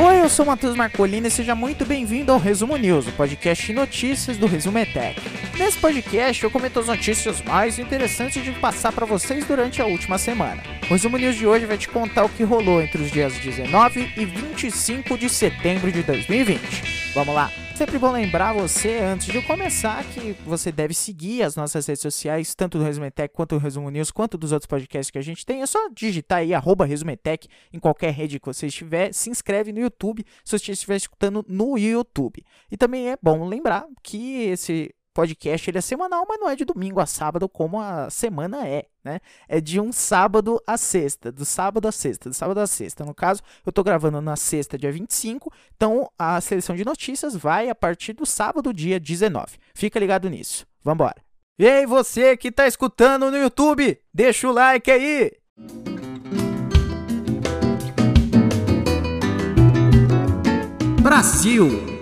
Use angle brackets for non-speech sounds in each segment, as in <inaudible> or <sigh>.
Oi, eu sou Matheus Marcolini e seja muito bem-vindo ao Resumo News, o podcast de notícias do Resumo ETEC. Nesse podcast eu comento as notícias mais interessantes de passar para vocês durante a última semana. O Resumo News de hoje vai te contar o que rolou entre os dias 19 e 25 de setembro de 2020. Vamos lá! Sempre bom lembrar você, antes de começar, que você deve seguir as nossas redes sociais, tanto do Resumetec quanto do Resumo News, quanto dos outros podcasts que a gente tem. É só digitar aí, arroba Resumetec, em qualquer rede que você estiver. Se inscreve no YouTube, se você estiver escutando no YouTube. E também é bom lembrar que esse podcast ele é semanal, mas não é de domingo a sábado como a semana é, né? É de um sábado a sexta, do sábado a sexta, do sábado a sexta. No caso, eu tô gravando na sexta, dia 25, então a seleção de notícias vai a partir do sábado, dia 19. Fica ligado nisso. Vambora. E aí, você que tá escutando no YouTube, deixa o like aí! Brasil!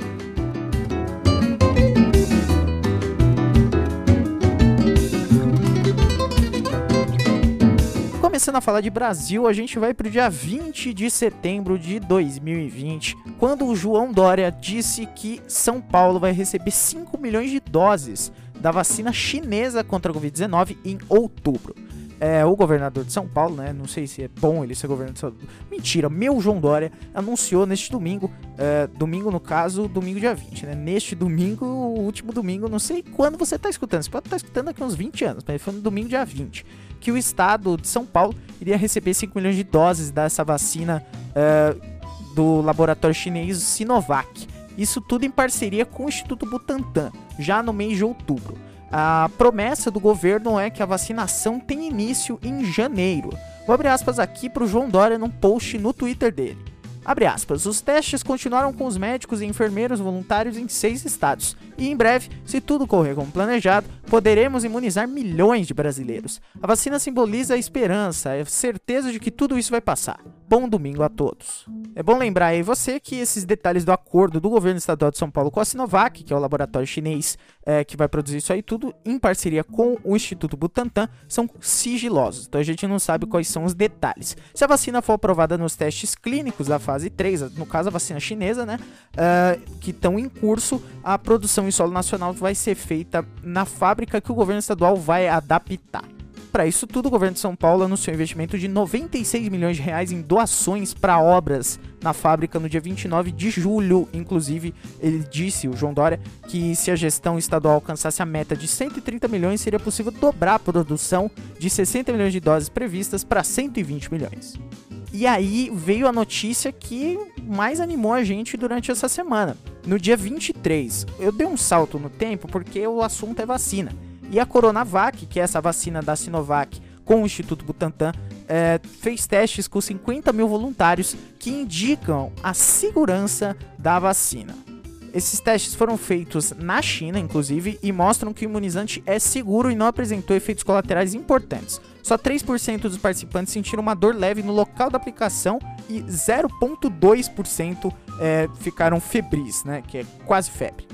Começando a falar de Brasil, a gente vai para o dia 20 de setembro de 2020, quando o João Dória disse que São Paulo vai receber 5 milhões de doses da vacina chinesa contra a Covid-19 em outubro. É, o governador de São Paulo, né? Não sei se é bom ele ser governador de São Paulo. Mentira, meu João Dória anunciou neste domingo, é, domingo no caso, domingo dia 20, né? Neste domingo, o último domingo, não sei quando você está escutando. Você pode estar tá escutando daqui uns 20 anos, mas foi no domingo dia 20 que o estado de São Paulo iria receber 5 milhões de doses dessa vacina uh, do laboratório chinês Sinovac. Isso tudo em parceria com o Instituto Butantan, já no mês de outubro. A promessa do governo é que a vacinação tem início em janeiro. Vou abrir aspas aqui para o João Dória num post no Twitter dele. Abre aspas, os testes continuaram com os médicos e enfermeiros voluntários em seis estados, e em breve, se tudo correr como planejado, poderemos imunizar milhões de brasileiros. A vacina simboliza a esperança, a certeza de que tudo isso vai passar. Bom domingo a todos. É bom lembrar aí você que esses detalhes do acordo do governo estadual de São Paulo com a Sinovac, que é o laboratório chinês é, que vai produzir isso aí tudo, em parceria com o Instituto Butantan, são sigilosos. Então a gente não sabe quais são os detalhes. Se a vacina for aprovada nos testes clínicos da fase 3, no caso a vacina chinesa, né, uh, que estão em curso, a produção em solo nacional vai ser feita na fábrica que o governo estadual vai adaptar. Para isso tudo, o governo de São Paulo anunciou um investimento de 96 milhões de reais em doações para obras na fábrica no dia 29 de julho. Inclusive, ele disse, o João Dória, que se a gestão estadual alcançasse a meta de 130 milhões, seria possível dobrar a produção de 60 milhões de doses previstas para 120 milhões. E aí veio a notícia que mais animou a gente durante essa semana. No dia 23, eu dei um salto no tempo porque o assunto é vacina. E a Coronavac, que é essa vacina da Sinovac com o Instituto Butantan, é, fez testes com 50 mil voluntários que indicam a segurança da vacina. Esses testes foram feitos na China, inclusive, e mostram que o imunizante é seguro e não apresentou efeitos colaterais importantes. Só 3% dos participantes sentiram uma dor leve no local da aplicação e 0,2% é, ficaram febris, né, que é quase febre.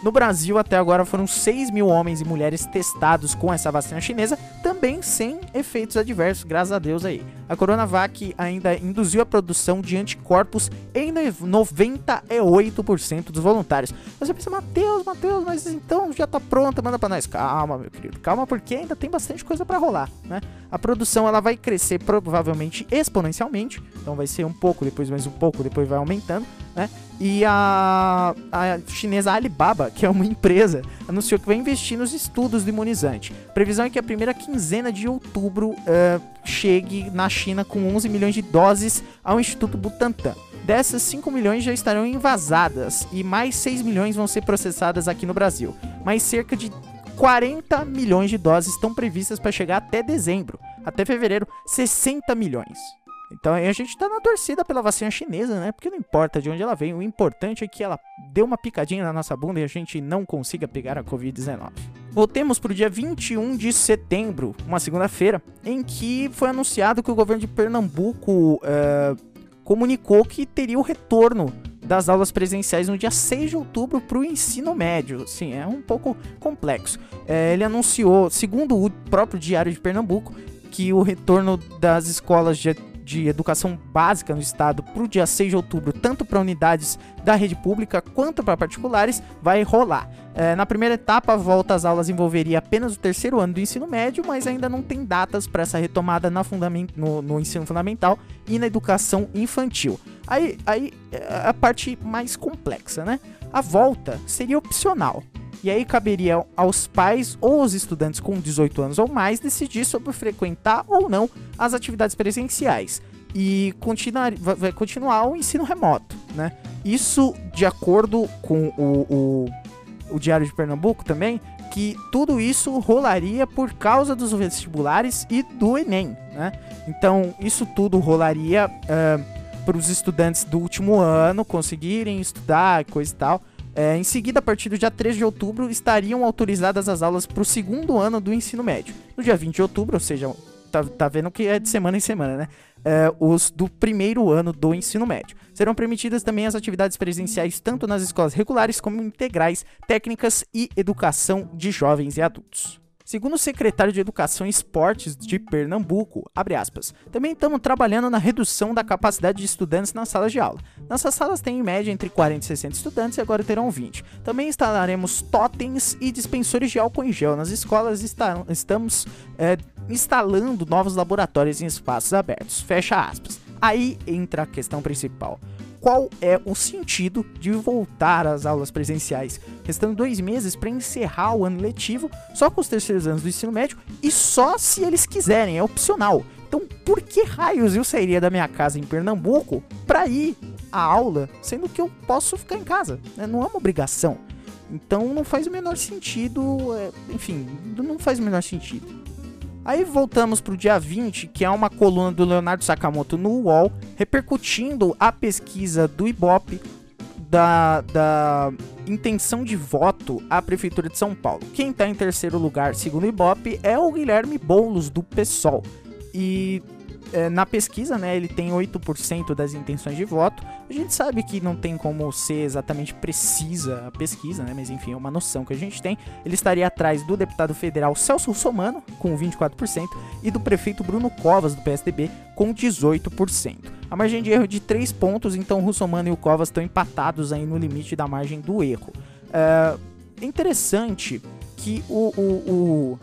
No Brasil, até agora, foram 6 mil homens e mulheres testados com essa vacina chinesa, também sem efeitos adversos, graças a Deus aí. A Coronavac ainda induziu a produção de anticorpos em 98% dos voluntários. Você pensa, Matheus, Matheus, mas então já tá pronta, manda para nós. Calma, meu querido, calma, porque ainda tem bastante coisa para rolar, né? A produção ela vai crescer provavelmente exponencialmente, então vai ser um pouco, depois mais um pouco, depois vai aumentando, né? E a, a chinesa Alibaba, que é uma empresa, anunciou que vai investir nos estudos do imunizante. A previsão é que a primeira quinzena de outubro uh, chegue na China com 11 milhões de doses ao Instituto Butantan. Dessas, 5 milhões já estarão envasadas e mais 6 milhões vão ser processadas aqui no Brasil. Mais cerca de 40 milhões de doses estão previstas para chegar até dezembro. Até fevereiro, 60 milhões. Então a gente tá na torcida pela vacina chinesa, né? Porque não importa de onde ela vem, o importante é que ela dê uma picadinha na nossa bunda e a gente não consiga pegar a Covid-19. Voltemos para o dia 21 de setembro, uma segunda-feira, em que foi anunciado que o governo de Pernambuco uh, comunicou que teria o retorno das aulas presenciais no dia 6 de outubro para o ensino médio. Sim, é um pouco complexo. É, ele anunciou, segundo o próprio Diário de Pernambuco, que o retorno das escolas de de educação básica no estado para o dia 6 de outubro, tanto para unidades da rede pública quanto para particulares, vai rolar. É, na primeira etapa, a volta às aulas envolveria apenas o terceiro ano do ensino médio, mas ainda não tem datas para essa retomada na no, no, ensino fundamental e na educação infantil. Aí, aí é a parte mais complexa, né? A volta seria opcional. E aí caberia aos pais ou aos estudantes com 18 anos ou mais decidir sobre frequentar ou não as atividades presenciais. E continuar, vai continuar o ensino remoto, né? Isso de acordo com o, o, o Diário de Pernambuco também, que tudo isso rolaria por causa dos vestibulares e do Enem, né? Então, isso tudo rolaria uh, para os estudantes do último ano conseguirem estudar, coisa e tal. É, em seguida, a partir do dia 3 de outubro, estariam autorizadas as aulas para o segundo ano do ensino médio. No dia 20 de outubro, ou seja, tá, tá vendo que é de semana em semana, né? É, os do primeiro ano do ensino médio. Serão permitidas também as atividades presenciais tanto nas escolas regulares como integrais, técnicas e educação de jovens e adultos. Segundo o secretário de Educação e Esportes de Pernambuco, aspas, também estamos trabalhando na redução da capacidade de estudantes nas salas de aula. Nossas salas têm em média entre 40 e 60 estudantes e agora terão 20. Também instalaremos totens e dispensores de álcool em gel nas escolas. Está, estamos é, instalando novos laboratórios em espaços abertos. Fecha aspas. Aí entra a questão principal qual é o sentido de voltar às aulas presenciais, restando dois meses para encerrar o ano letivo só com os terceiros anos do ensino médio e só se eles quiserem, é opcional. Então, por que raios eu sairia da minha casa em Pernambuco para ir à aula, sendo que eu posso ficar em casa? Né? Não é uma obrigação. Então, não faz o menor sentido. É, enfim, não faz o menor sentido. Aí voltamos para o dia 20, que é uma coluna do Leonardo Sakamoto no UOL, repercutindo a pesquisa do Ibope da, da intenção de voto à Prefeitura de São Paulo. Quem está em terceiro lugar, segundo o Ibope, é o Guilherme Boulos, do PSOL. E é, na pesquisa, né, ele tem 8% das intenções de voto. A gente sabe que não tem como ser exatamente precisa a pesquisa, né, mas enfim, é uma noção que a gente tem. Ele estaria atrás do deputado federal Celso Russomano, com 24%, e do prefeito Bruno Covas, do PSDB, com 18%. A margem de erro de 3 pontos, então o Russomano e o Covas estão empatados aí no limite da margem do erro. É interessante que o, o,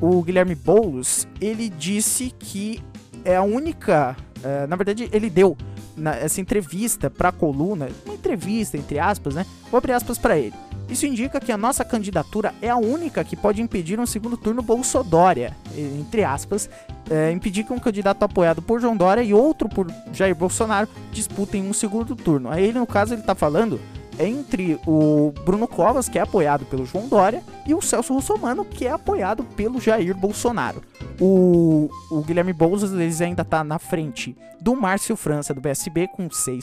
o, o Guilherme Boulos, ele disse que é a única. Uh, na verdade, ele deu na, essa entrevista para a coluna, uma entrevista, entre aspas, né? Vou abrir aspas para ele. Isso indica que a nossa candidatura é a única que pode impedir um segundo turno Bolsodória, entre aspas, é, impedir que um candidato apoiado por João Dória e outro por Jair Bolsonaro disputem um segundo turno. Aí, no caso, ele está falando entre o Bruno Covas, que é apoiado pelo João Dória, e o Celso Russomano, que é apoiado pelo Jair Bolsonaro. O, o Guilherme Boulos ainda está na frente do Márcio França, do PSB, com 6%,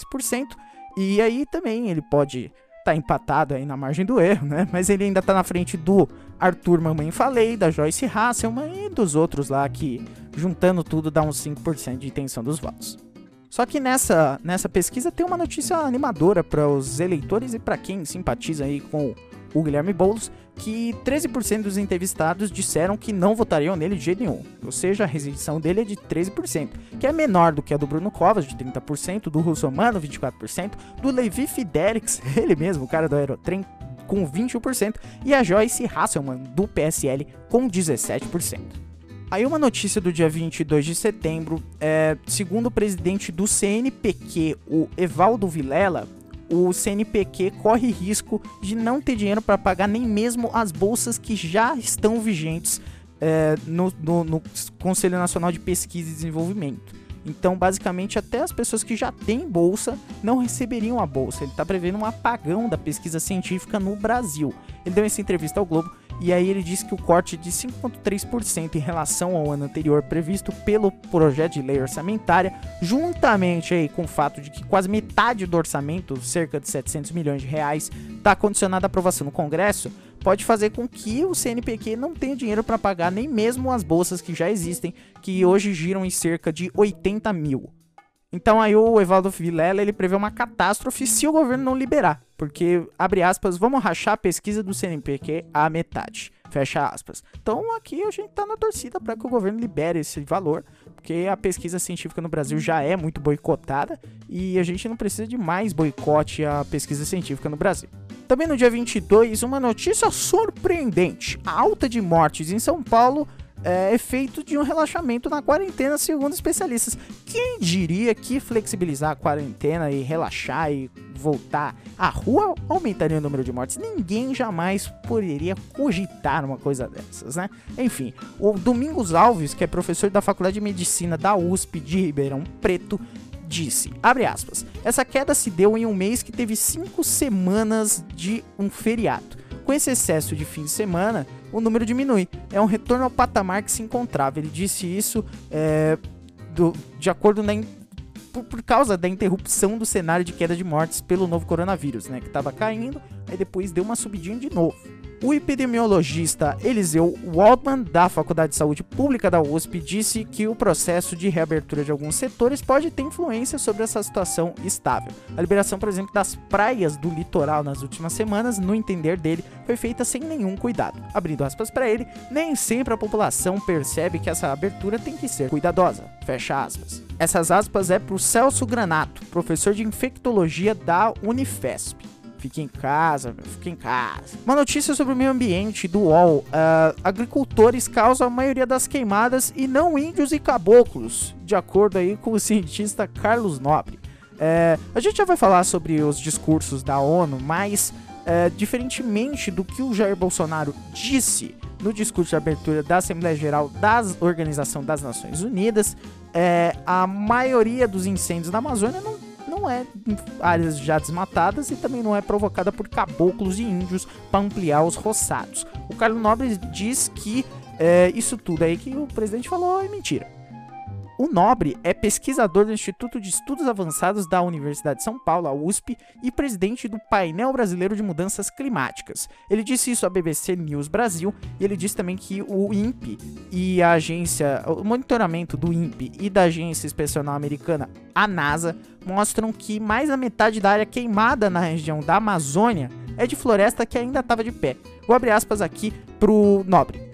e aí também ele pode estar tá empatado aí na margem do erro, né? Mas ele ainda está na frente do Arthur Mamãe Falei, da Joyce Hasselman e dos outros lá que, juntando tudo, dá uns 5% de intenção dos votos. Só que nessa, nessa pesquisa tem uma notícia animadora para os eleitores e para quem simpatiza aí com o Guilherme Boulos, que 13% dos entrevistados disseram que não votariam nele de jeito nenhum. Ou seja, a rejeição dele é de 13%, que é menor do que a do Bruno Covas, de 30%, do Russomano, 24%, do Levi Fidelix, <laughs> ele mesmo, o cara do Aerotrem, com 21%, e a Joyce Hasselman, do PSL, com 17%. Aí uma notícia do dia 22 de setembro, é, segundo o presidente do CNPq, o Evaldo Vilela, o CNPq corre risco de não ter dinheiro para pagar nem mesmo as bolsas que já estão vigentes é, no, no, no Conselho Nacional de Pesquisa e Desenvolvimento. Então, basicamente, até as pessoas que já têm bolsa não receberiam a bolsa. Ele está prevendo um apagão da pesquisa científica no Brasil. Ele deu essa entrevista ao Globo e aí ele disse que o corte de 5,3% em relação ao ano anterior previsto pelo projeto de lei orçamentária, juntamente aí com o fato de que quase metade do orçamento, cerca de 700 milhões de reais, está condicionado à aprovação no Congresso, pode fazer com que o CNPq não tenha dinheiro para pagar nem mesmo as bolsas que já existem, que hoje giram em cerca de 80 mil. Então aí o Evaldo Vilela, ele prevê uma catástrofe se o governo não liberar. Porque, abre aspas, vamos rachar a pesquisa do CNPq a metade. Fecha aspas. Então aqui a gente tá na torcida para que o governo libere esse valor, porque a pesquisa científica no Brasil já é muito boicotada e a gente não precisa de mais boicote à pesquisa científica no Brasil. Também no dia 22, uma notícia surpreendente: a alta de mortes em São Paulo é efeito de um relaxamento na quarentena, segundo especialistas. Quem diria que flexibilizar a quarentena e relaxar e voltar à rua aumentaria o número de mortes? Ninguém jamais poderia cogitar uma coisa dessas, né? Enfim, o Domingos Alves, que é professor da Faculdade de Medicina da USP de Ribeirão Preto, disse, abre aspas, essa queda se deu em um mês que teve cinco semanas de um feriado. Com esse excesso de fim de semana, o número diminui. É um retorno ao patamar que se encontrava. Ele disse isso é, do, de acordo na, por, por, causa da interrupção do cenário de queda de mortes pelo novo coronavírus, né? Que estava caindo, aí depois deu uma subidinha de novo. O epidemiologista Eliseu Waldman, da Faculdade de Saúde Pública da USP, disse que o processo de reabertura de alguns setores pode ter influência sobre essa situação estável. A liberação, por exemplo, das praias do litoral nas últimas semanas, no entender dele, foi feita sem nenhum cuidado. Abrindo aspas para ele, nem sempre a população percebe que essa abertura tem que ser cuidadosa. Fecha aspas. Essas aspas é para o Celso Granato, professor de infectologia da Unifesp. Fique em casa, fique em casa. Uma notícia sobre o meio ambiente do UOL. Uh, agricultores causam a maioria das queimadas e não índios e caboclos, de acordo aí com o cientista Carlos Nobre. É, a gente já vai falar sobre os discursos da ONU, mas é, diferentemente do que o Jair Bolsonaro disse no discurso de abertura da Assembleia Geral da Organização das Nações Unidas, é, a maioria dos incêndios na Amazônia não é áreas já desmatadas e também não é provocada por caboclos e índios para ampliar os roçados. O Carlos Nobre diz que é, isso tudo aí que o presidente falou é mentira. O Nobre é pesquisador do Instituto de Estudos Avançados da Universidade de São Paulo, a USP, e presidente do Painel Brasileiro de Mudanças Climáticas. Ele disse isso à BBC News Brasil e ele disse também que o INPE e a agência, o monitoramento do INPE e da Agência Espacial Americana, a NASA, mostram que mais da metade da área queimada na região da Amazônia é de floresta que ainda estava de pé. Vou abrir aspas aqui pro Nobre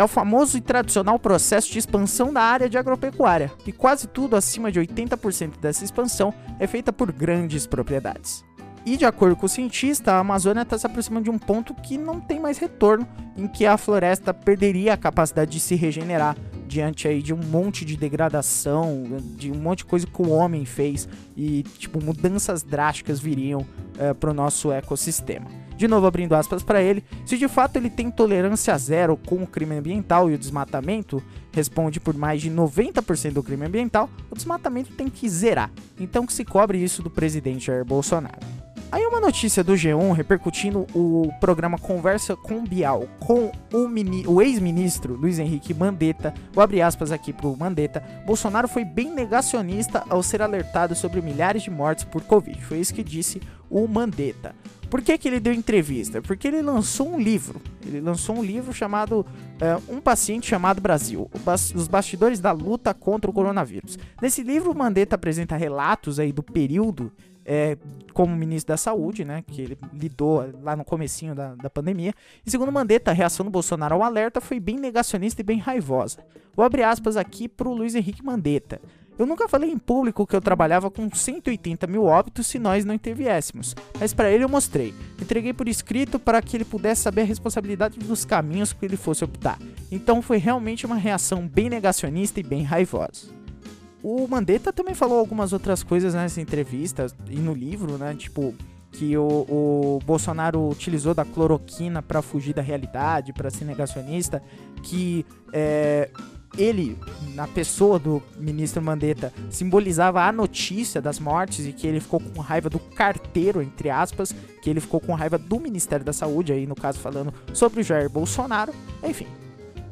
é o famoso e tradicional processo de expansão da área de agropecuária, e quase tudo acima de 80% dessa expansão é feita por grandes propriedades. E de acordo com o cientista, a Amazônia está se aproximando de um ponto que não tem mais retorno, em que a floresta perderia a capacidade de se regenerar diante aí de um monte de degradação, de um monte de coisa que o homem fez e tipo mudanças drásticas viriam é, para o nosso ecossistema. De novo, abrindo aspas para ele, se de fato ele tem tolerância zero com o crime ambiental e o desmatamento responde por mais de 90% do crime ambiental, o desmatamento tem que zerar. Então que se cobre isso do presidente Jair Bolsonaro. Aí uma notícia do G1 repercutindo o programa Conversa com Bial com o, o ex-ministro Luiz Henrique Mandetta. Vou abrir aspas aqui pro Mandetta. Bolsonaro foi bem negacionista ao ser alertado sobre milhares de mortes por Covid. Foi isso que disse o Mandetta. Por que, que ele deu entrevista? Porque ele lançou um livro. Ele lançou um livro chamado é, Um Paciente Chamado Brasil, Os Bastidores da Luta contra o Coronavírus. Nesse livro, o Mandetta apresenta relatos aí do período é, como ministro da Saúde, né, que ele lidou lá no comecinho da, da pandemia. E segundo Mandetta, a reação do Bolsonaro ao alerta foi bem negacionista e bem raivosa. Vou abrir aspas aqui para o Luiz Henrique Mandetta. Eu nunca falei em público que eu trabalhava com 180 mil óbitos se nós não interviéssemos, mas para ele eu mostrei. Entreguei por escrito para que ele pudesse saber a responsabilidade dos caminhos que ele fosse optar. Então foi realmente uma reação bem negacionista e bem raivosa. O Mandetta também falou algumas outras coisas nessa entrevista e no livro, né? Tipo, que o, o Bolsonaro utilizou da cloroquina para fugir da realidade, para ser negacionista, que é, ele, na pessoa do ministro Mandetta, simbolizava a notícia das mortes e que ele ficou com raiva do carteiro, entre aspas, que ele ficou com raiva do Ministério da Saúde, aí no caso falando sobre o Jair Bolsonaro, enfim.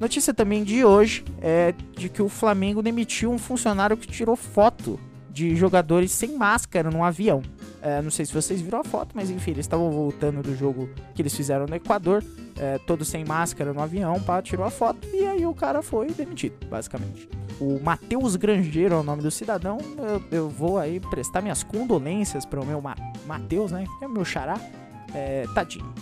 Notícia também de hoje é de que o Flamengo demitiu um funcionário que tirou foto de jogadores sem máscara no avião. É, não sei se vocês viram a foto, mas enfim, eles estavam voltando do jogo que eles fizeram no Equador, é, todos sem máscara no avião, pá, tirou a foto e aí o cara foi demitido, basicamente. o Matheus Grangeiro é o nome do cidadão. Eu, eu vou aí prestar minhas condolências para o meu Ma Matheus, né? Que é o meu xará. É, tadinho.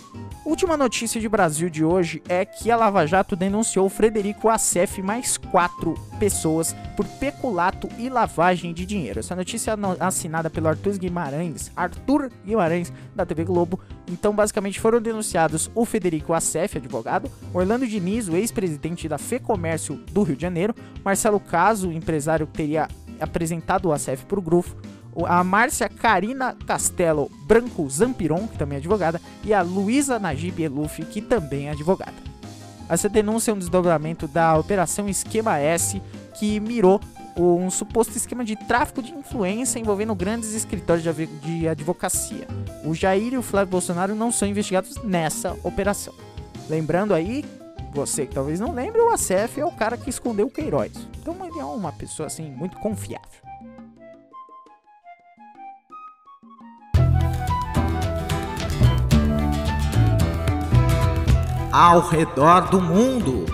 Última notícia de Brasil de hoje é que a Lava Jato denunciou Frederico Assef mais quatro pessoas por peculato e lavagem de dinheiro. Essa notícia é assinada pelo Arthur Guimarães, Arthur Guimarães da TV Globo. Então, basicamente, foram denunciados o Federico Assef, advogado, Orlando Diniz, o ex-presidente da FEComércio do Rio de Janeiro, Marcelo Caso, empresário que teria apresentado o Assef para o grupo, a Márcia Karina Castelo Branco Zampiron, que também é advogada, e a Luísa Najib Eluf, que também é advogada. Essa denúncia é um desdobramento da Operação Esquema S, que mirou um suposto esquema de tráfico de influência envolvendo grandes escritórios de advocacia. O Jair e o Flávio Bolsonaro não são investigados nessa operação. Lembrando aí, você que talvez não lembre, o ACF é o cara que escondeu o Queiroz. Então ele é uma pessoa assim muito confiável. Ao redor do mundo.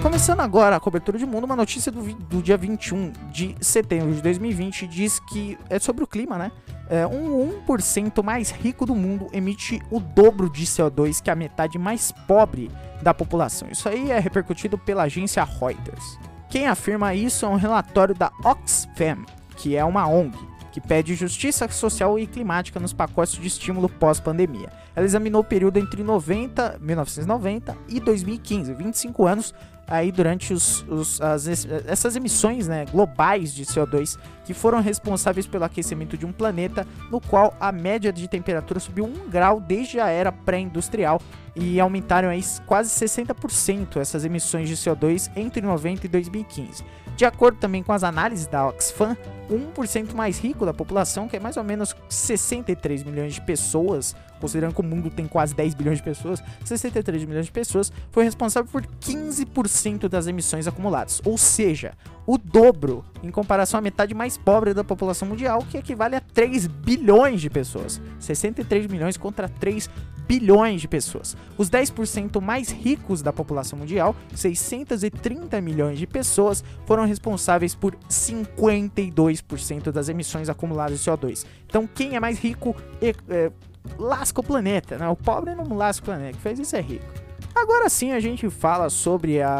Começando agora a cobertura de mundo, uma notícia do, do dia 21 de setembro de 2020 diz que é sobre o clima, né? É, um 1% mais rico do mundo emite o dobro de CO2 que a metade mais pobre da população. Isso aí é repercutido pela agência Reuters. Quem afirma isso é um relatório da Oxfam, que é uma ONG que pede justiça social e climática nos pacotes de estímulo pós-pandemia. Ela examinou o período entre 90, 1990 e 2015, 25 anos aí durante os, os, as, essas emissões né, globais de CO2 que foram responsáveis pelo aquecimento de um planeta no qual a média de temperatura subiu 1 grau desde a era pré-industrial e aumentaram aí quase 60% essas emissões de CO2 entre 90 e 2015. De acordo também com as análises da Oxfam, o 1% mais rico da população, que é mais ou menos 63 milhões de pessoas, considerando que o mundo tem quase 10 bilhões de pessoas, 63 milhões de pessoas, foi responsável por 15% das emissões acumuladas. Ou seja, o dobro em comparação à metade mais pobre da população mundial, que equivale a 3 bilhões de pessoas. 63 milhões contra 3 bilhões de pessoas. Os 10% mais ricos da população mundial, 630 milhões de pessoas, foram responsáveis por 52% das emissões acumuladas de CO2. Então, quem é mais rico é, lasca o planeta, né? O pobre não lasca o planeta, que fez isso é rico. Agora sim a gente fala sobre a,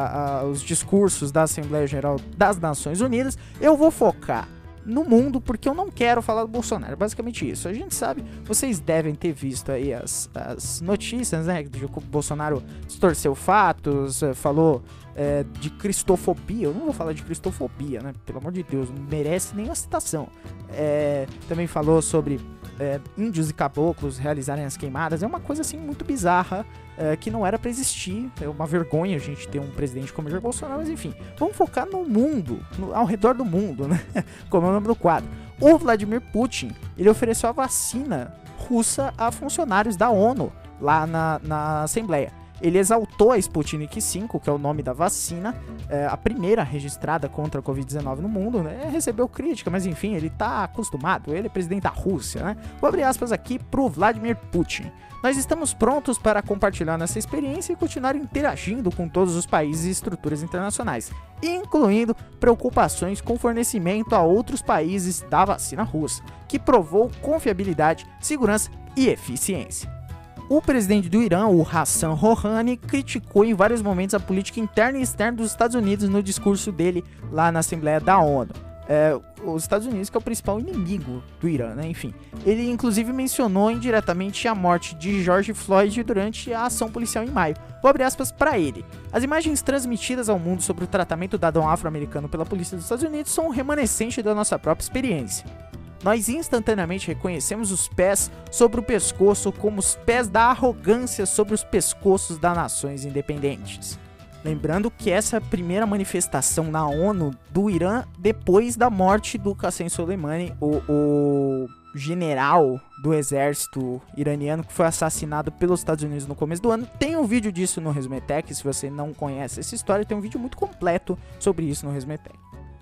a, os discursos da Assembleia Geral das Nações Unidas. Eu vou focar no mundo porque eu não quero falar do Bolsonaro. Basicamente isso. A gente sabe, vocês devem ter visto aí as, as notícias, né? De que o Bolsonaro distorceu fatos, eh, falou é, de cristofobia. Eu não vou falar de cristofobia, né? Pelo amor de Deus, não merece nem uma citação. É, também falou sobre é, índios e caboclos realizarem as queimadas. É uma coisa assim muito bizarra é, que não era para existir. É uma vergonha a gente ter um presidente como Jair Bolsonaro, mas enfim, vamos focar no mundo, no, ao redor do mundo, né? <laughs> Como é o nome do quadro. O Vladimir Putin ele ofereceu a vacina russa a funcionários da ONU lá na, na Assembleia. Ele exaltou a Sputnik V, que é o nome da vacina, é, a primeira registrada contra a Covid-19 no mundo, né? Recebeu crítica, mas enfim, ele tá acostumado, ele é presidente da Rússia, né? Vou abrir aspas aqui pro Vladimir Putin. Nós estamos prontos para compartilhar nossa experiência e continuar interagindo com todos os países e estruturas internacionais, incluindo preocupações com fornecimento a outros países da vacina russa, que provou confiabilidade, segurança e eficiência. O presidente do Irã, o Hassan Rouhani, criticou em vários momentos a política interna e externa dos Estados Unidos no discurso dele lá na Assembleia da ONU. É, os Estados Unidos que é o principal inimigo do Irã, né? Enfim, ele inclusive mencionou indiretamente a morte de George Floyd durante a ação policial em maio. Vou abrir aspas para ele. As imagens transmitidas ao mundo sobre o tratamento dado a um afro-americano pela polícia dos Estados Unidos são um remanescente da nossa própria experiência nós instantaneamente reconhecemos os pés sobre o pescoço como os pés da arrogância sobre os pescoços das nações independentes. Lembrando que essa é a primeira manifestação na ONU do Irã depois da morte do Qasem Soleimani, o, o general do exército iraniano que foi assassinado pelos Estados Unidos no começo do ano. Tem um vídeo disso no Resumetech, se você não conhece essa história, tem um vídeo muito completo sobre isso no Resumetech.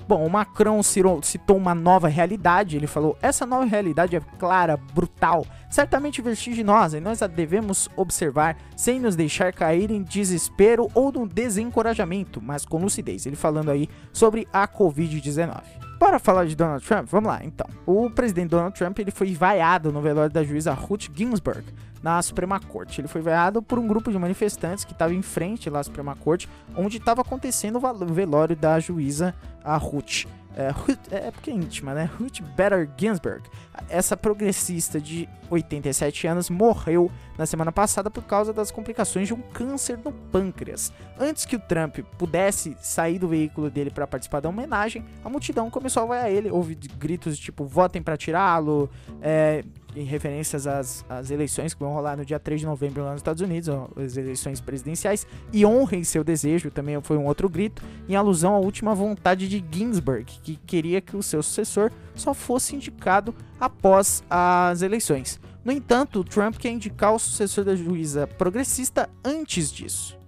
Bom, o Macron citou uma nova realidade. Ele falou: essa nova realidade é clara, brutal, certamente vertiginosa, e nós a devemos observar sem nos deixar cair em desespero ou no desencorajamento, mas com lucidez. Ele falando aí sobre a Covid-19. Para falar de Donald Trump, vamos lá então. O presidente Donald Trump ele foi vaiado no velório da juíza Ruth Ginsburg na Suprema Corte. Ele foi vaiado por um grupo de manifestantes que estava em frente lá à Suprema Corte, onde estava acontecendo o velório da juíza a Ruth. É, Ruth, é porque é íntima, né? Ruth Bader Ginsburg. Essa progressista de 87 anos morreu na semana passada por causa das complicações de um câncer no pâncreas. Antes que o Trump pudesse sair do veículo dele para participar da homenagem, a multidão começou a vaiar ele. Houve gritos tipo: votem para tirá-lo, é, em referências às, às eleições que vão rolar no dia 3 de novembro lá nos Estados Unidos, as eleições presidenciais, e honrem seu desejo, também foi um outro grito, em alusão à última vontade de Ginsburg, que queria que o seu sucessor só fosse indicado após as eleições. No entanto, Trump quer indicar o sucessor da juíza progressista antes disso.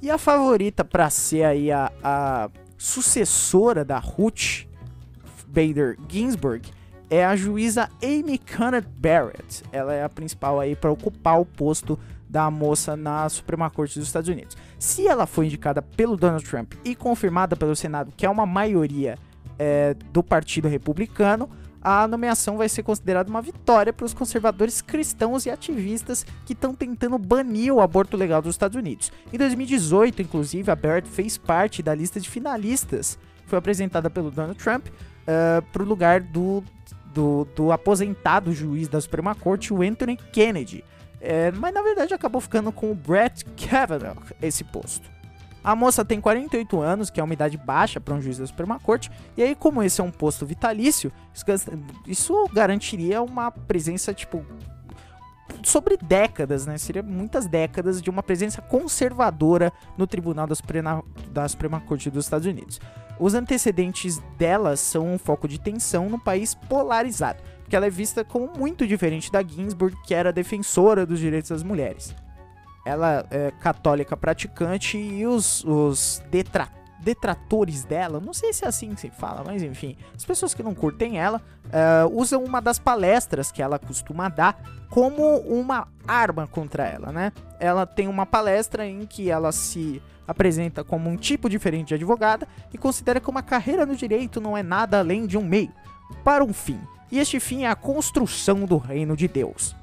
E a favorita para ser aí a, a sucessora da Ruth Bader Ginsburg é a juíza Amy Coney Barrett. Ela é a principal aí para ocupar o posto da moça na Suprema Corte dos Estados Unidos. Se ela for indicada pelo Donald Trump e confirmada pelo Senado, que é uma maioria é, do Partido Republicano, a nomeação vai ser considerada uma vitória para os conservadores cristãos e ativistas que estão tentando banir o aborto legal dos Estados Unidos. Em 2018, inclusive, a Barrett fez parte da lista de finalistas que foi apresentada pelo Donald Trump uh, eh, para o lugar do do, do aposentado juiz da Suprema Corte, o Anthony Kennedy. É, mas na verdade acabou ficando com o Brett Kavanaugh esse posto. A moça tem 48 anos, que é uma idade baixa para um juiz da Suprema Corte, e aí, como esse é um posto vitalício, isso garantiria uma presença, tipo, sobre décadas, né? Seria muitas décadas de uma presença conservadora no Tribunal da Suprema, da Suprema Corte dos Estados Unidos. Os antecedentes dela são um foco de tensão no país polarizado, porque ela é vista como muito diferente da Ginsburg, que era defensora dos direitos das mulheres. Ela é católica praticante e os, os detratores detratores dela, não sei se é assim que se fala, mas enfim, as pessoas que não curtem ela uh, usam uma das palestras que ela costuma dar como uma arma contra ela, né? Ela tem uma palestra em que ela se apresenta como um tipo diferente de advogada e considera que uma carreira no direito não é nada além de um meio para um fim. E este fim é a construção do reino de Deus.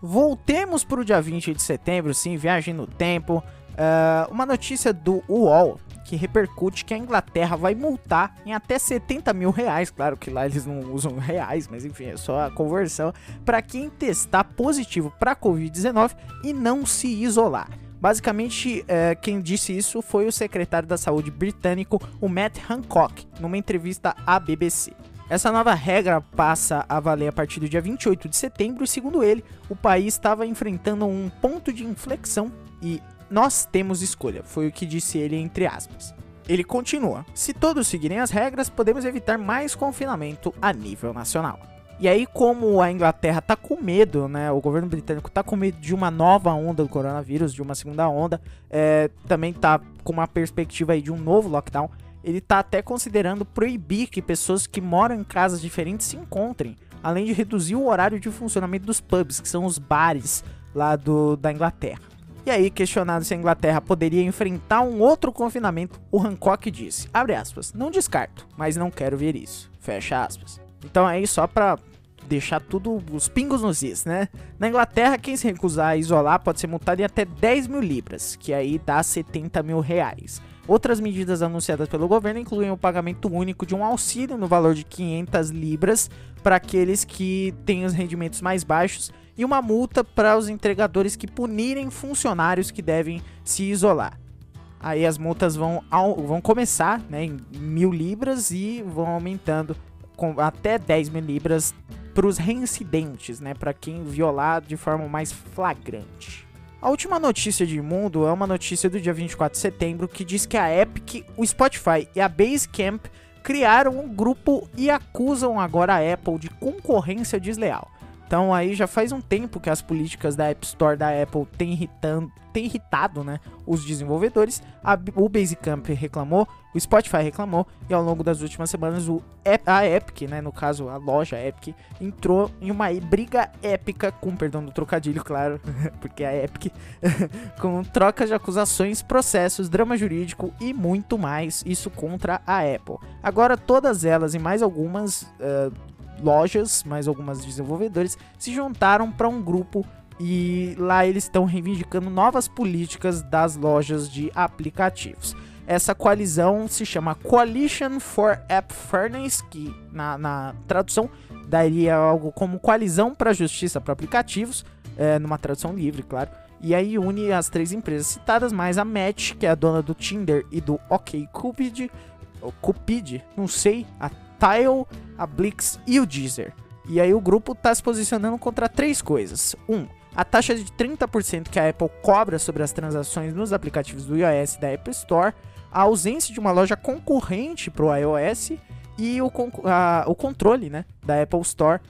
Voltemos para o dia 20 de setembro, sim, viagem no tempo. Uh, uma notícia do UOL que repercute que a Inglaterra vai multar em até 70 mil reais. Claro que lá eles não usam <laughs> reais, mas enfim, é só a conversão. Para quem testar positivo para Covid-19 e não se isolar. Basicamente, é, quem disse isso foi o secretário da saúde britânico, o Matt Hancock, numa entrevista à BBC. Essa nova regra passa a valer a partir do dia 28 de setembro e, segundo ele, o país estava enfrentando um ponto de inflexão e nós temos escolha, foi o que disse ele entre aspas. Ele continua: se todos seguirem as regras, podemos evitar mais confinamento a nível nacional. E aí, como a Inglaterra tá com medo, né? O governo britânico tá com medo de uma nova onda do coronavírus, de uma segunda onda, é, também tá com uma perspectiva aí de um novo lockdown. Ele tá até considerando proibir que pessoas que moram em casas diferentes se encontrem, além de reduzir o horário de funcionamento dos pubs, que são os bares lá do, da Inglaterra. E aí, questionado se a Inglaterra poderia enfrentar um outro confinamento, o Hancock disse, aspas, não descarto, mas não quero ver isso, fecha aspas. Então aí só para deixar tudo os pingos nos is, né? Na Inglaterra, quem se recusar a isolar pode ser multado em até 10 mil libras, que aí dá 70 mil reais. Outras medidas anunciadas pelo governo incluem o pagamento único de um auxílio no valor de 500 libras para aqueles que têm os rendimentos mais baixos e uma multa para os entregadores que punirem funcionários que devem se isolar. Aí as multas vão, vão começar né, em mil libras e vão aumentando com até 10 mil libras para os reincidentes, né, para quem violar de forma mais flagrante. A última notícia de mundo é uma notícia do dia 24 de setembro que diz que a Epic, o Spotify e a Basecamp criaram um grupo e acusam agora a Apple de concorrência desleal. Então aí já faz um tempo que as políticas da App Store da Apple têm irritando, tem irritado né, os desenvolvedores. A, o Basecamp reclamou, o Spotify reclamou, e ao longo das últimas semanas o, a Epic, né, no caso a loja Epic, entrou em uma briga épica, com perdão do trocadilho, claro, <laughs> porque é a Epic, <laughs> com trocas de acusações, processos, drama jurídico e muito mais, isso contra a Apple. Agora todas elas e mais algumas uh, lojas, mais algumas desenvolvedores, se juntaram para um grupo e lá eles estão reivindicando novas políticas das lojas de aplicativos. Essa coalizão se chama Coalition for App Fairness, que na, na tradução daria algo como Coalizão para a Justiça para Aplicativos, é, numa tradução livre, claro. E aí une as três empresas citadas, mais a Match, que é a dona do Tinder e do OkCupid, Cupid, não sei, a Tile, a Blix e o Deezer. E aí o grupo está se posicionando contra três coisas. Um, a taxa de 30% que a Apple cobra sobre as transações nos aplicativos do iOS da Apple Store, a ausência de uma loja concorrente para o iOS e o, a, o controle né, da Apple Store,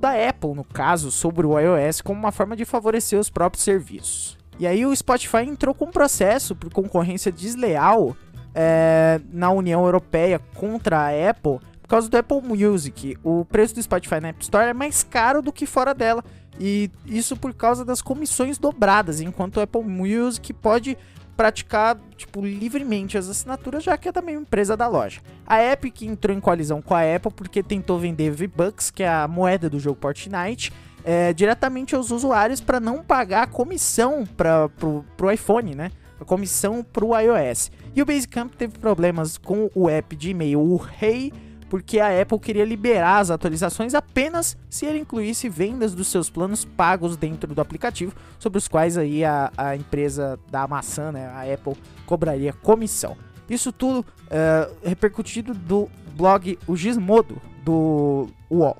da Apple no caso, sobre o iOS como uma forma de favorecer os próprios serviços. E aí o Spotify entrou com um processo por concorrência desleal é, na União Europeia contra a Apple por causa do Apple Music. O preço do Spotify na App Store é mais caro do que fora dela. E isso por causa das comissões dobradas, enquanto o Apple Music pode praticar tipo livremente as assinaturas, já que é também empresa da loja. A Epic entrou em coalizão com a Apple porque tentou vender V-Bucks, que é a moeda do jogo Fortnite, é, diretamente aos usuários para não pagar a comissão para pro, pro iPhone, né? A comissão pro iOS. E o Basecamp teve problemas com o app de e-mail, o Hey porque a Apple queria liberar as atualizações apenas se ele incluísse vendas dos seus planos pagos dentro do aplicativo, sobre os quais aí a, a empresa da maçã, né, a Apple, cobraria comissão. Isso tudo uh, repercutido do blog O Gizmodo, do UOL.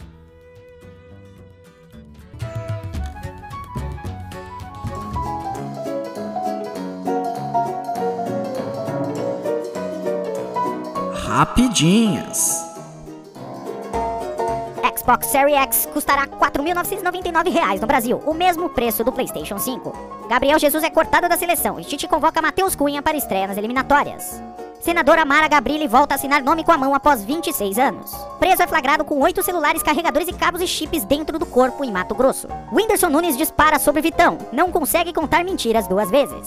Rapidinhas. Xbox Series X custará R$ 4.999 no Brasil, o mesmo preço do PlayStation 5. Gabriel Jesus é cortado da seleção e Tite convoca Matheus Cunha para estreia nas eliminatórias. Senadora Mara Gabrilli volta a assinar nome com a mão após 26 anos. Preso é flagrado com oito celulares, carregadores e cabos e chips dentro do corpo em Mato Grosso. Whindersson Nunes dispara sobre Vitão, não consegue contar mentiras duas vezes.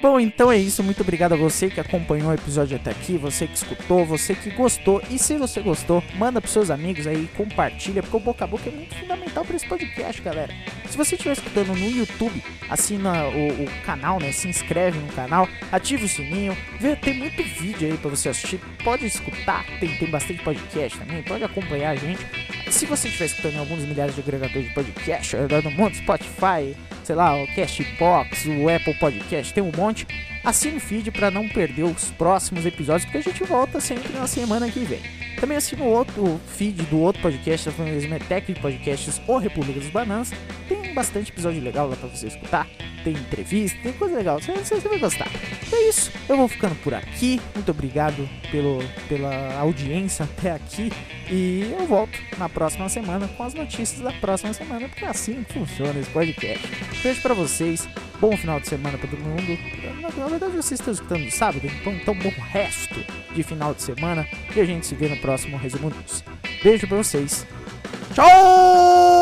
Bom, então é isso. Muito obrigado a você que acompanhou o episódio até aqui, você que escutou, você que gostou. E se você gostou, manda pros seus amigos aí, compartilha, porque o boca a boca é muito fundamental para esse podcast, galera. Se você estiver escutando no YouTube, assina o, o, canal, né? Se inscreve no canal, ativa o sininho, vê, tem muito vídeo aí para você assistir. Pode escutar, tem, tem bastante podcast também, pode acompanhar a gente. Se você estiver escutando em alguns milhares de agregadores de podcast ao redor do mundo, Spotify, sei lá, o Castbox, o Apple Podcast, tem um monte. Assine o feed para não perder os próximos episódios, porque a gente volta sempre na semana que vem. Também assina o outro feed do outro podcast, da Metec de Podcasts ou República dos Bananas. Tem bastante episódio legal lá para você escutar. Tem entrevista, tem coisa legal, você, você vai gostar. É isso, eu vou ficando por aqui. Muito obrigado pelo, pela audiência até aqui. E eu volto na próxima semana com as notícias da próxima semana, porque é assim que funciona esse podcast. Beijo pra vocês, bom final de semana pra todo mundo. Na, verdade, vocês estão escutando sábado, então, então bom resto de final de semana. E a gente se vê no próximo Resumo. Beijo pra vocês. Tchau!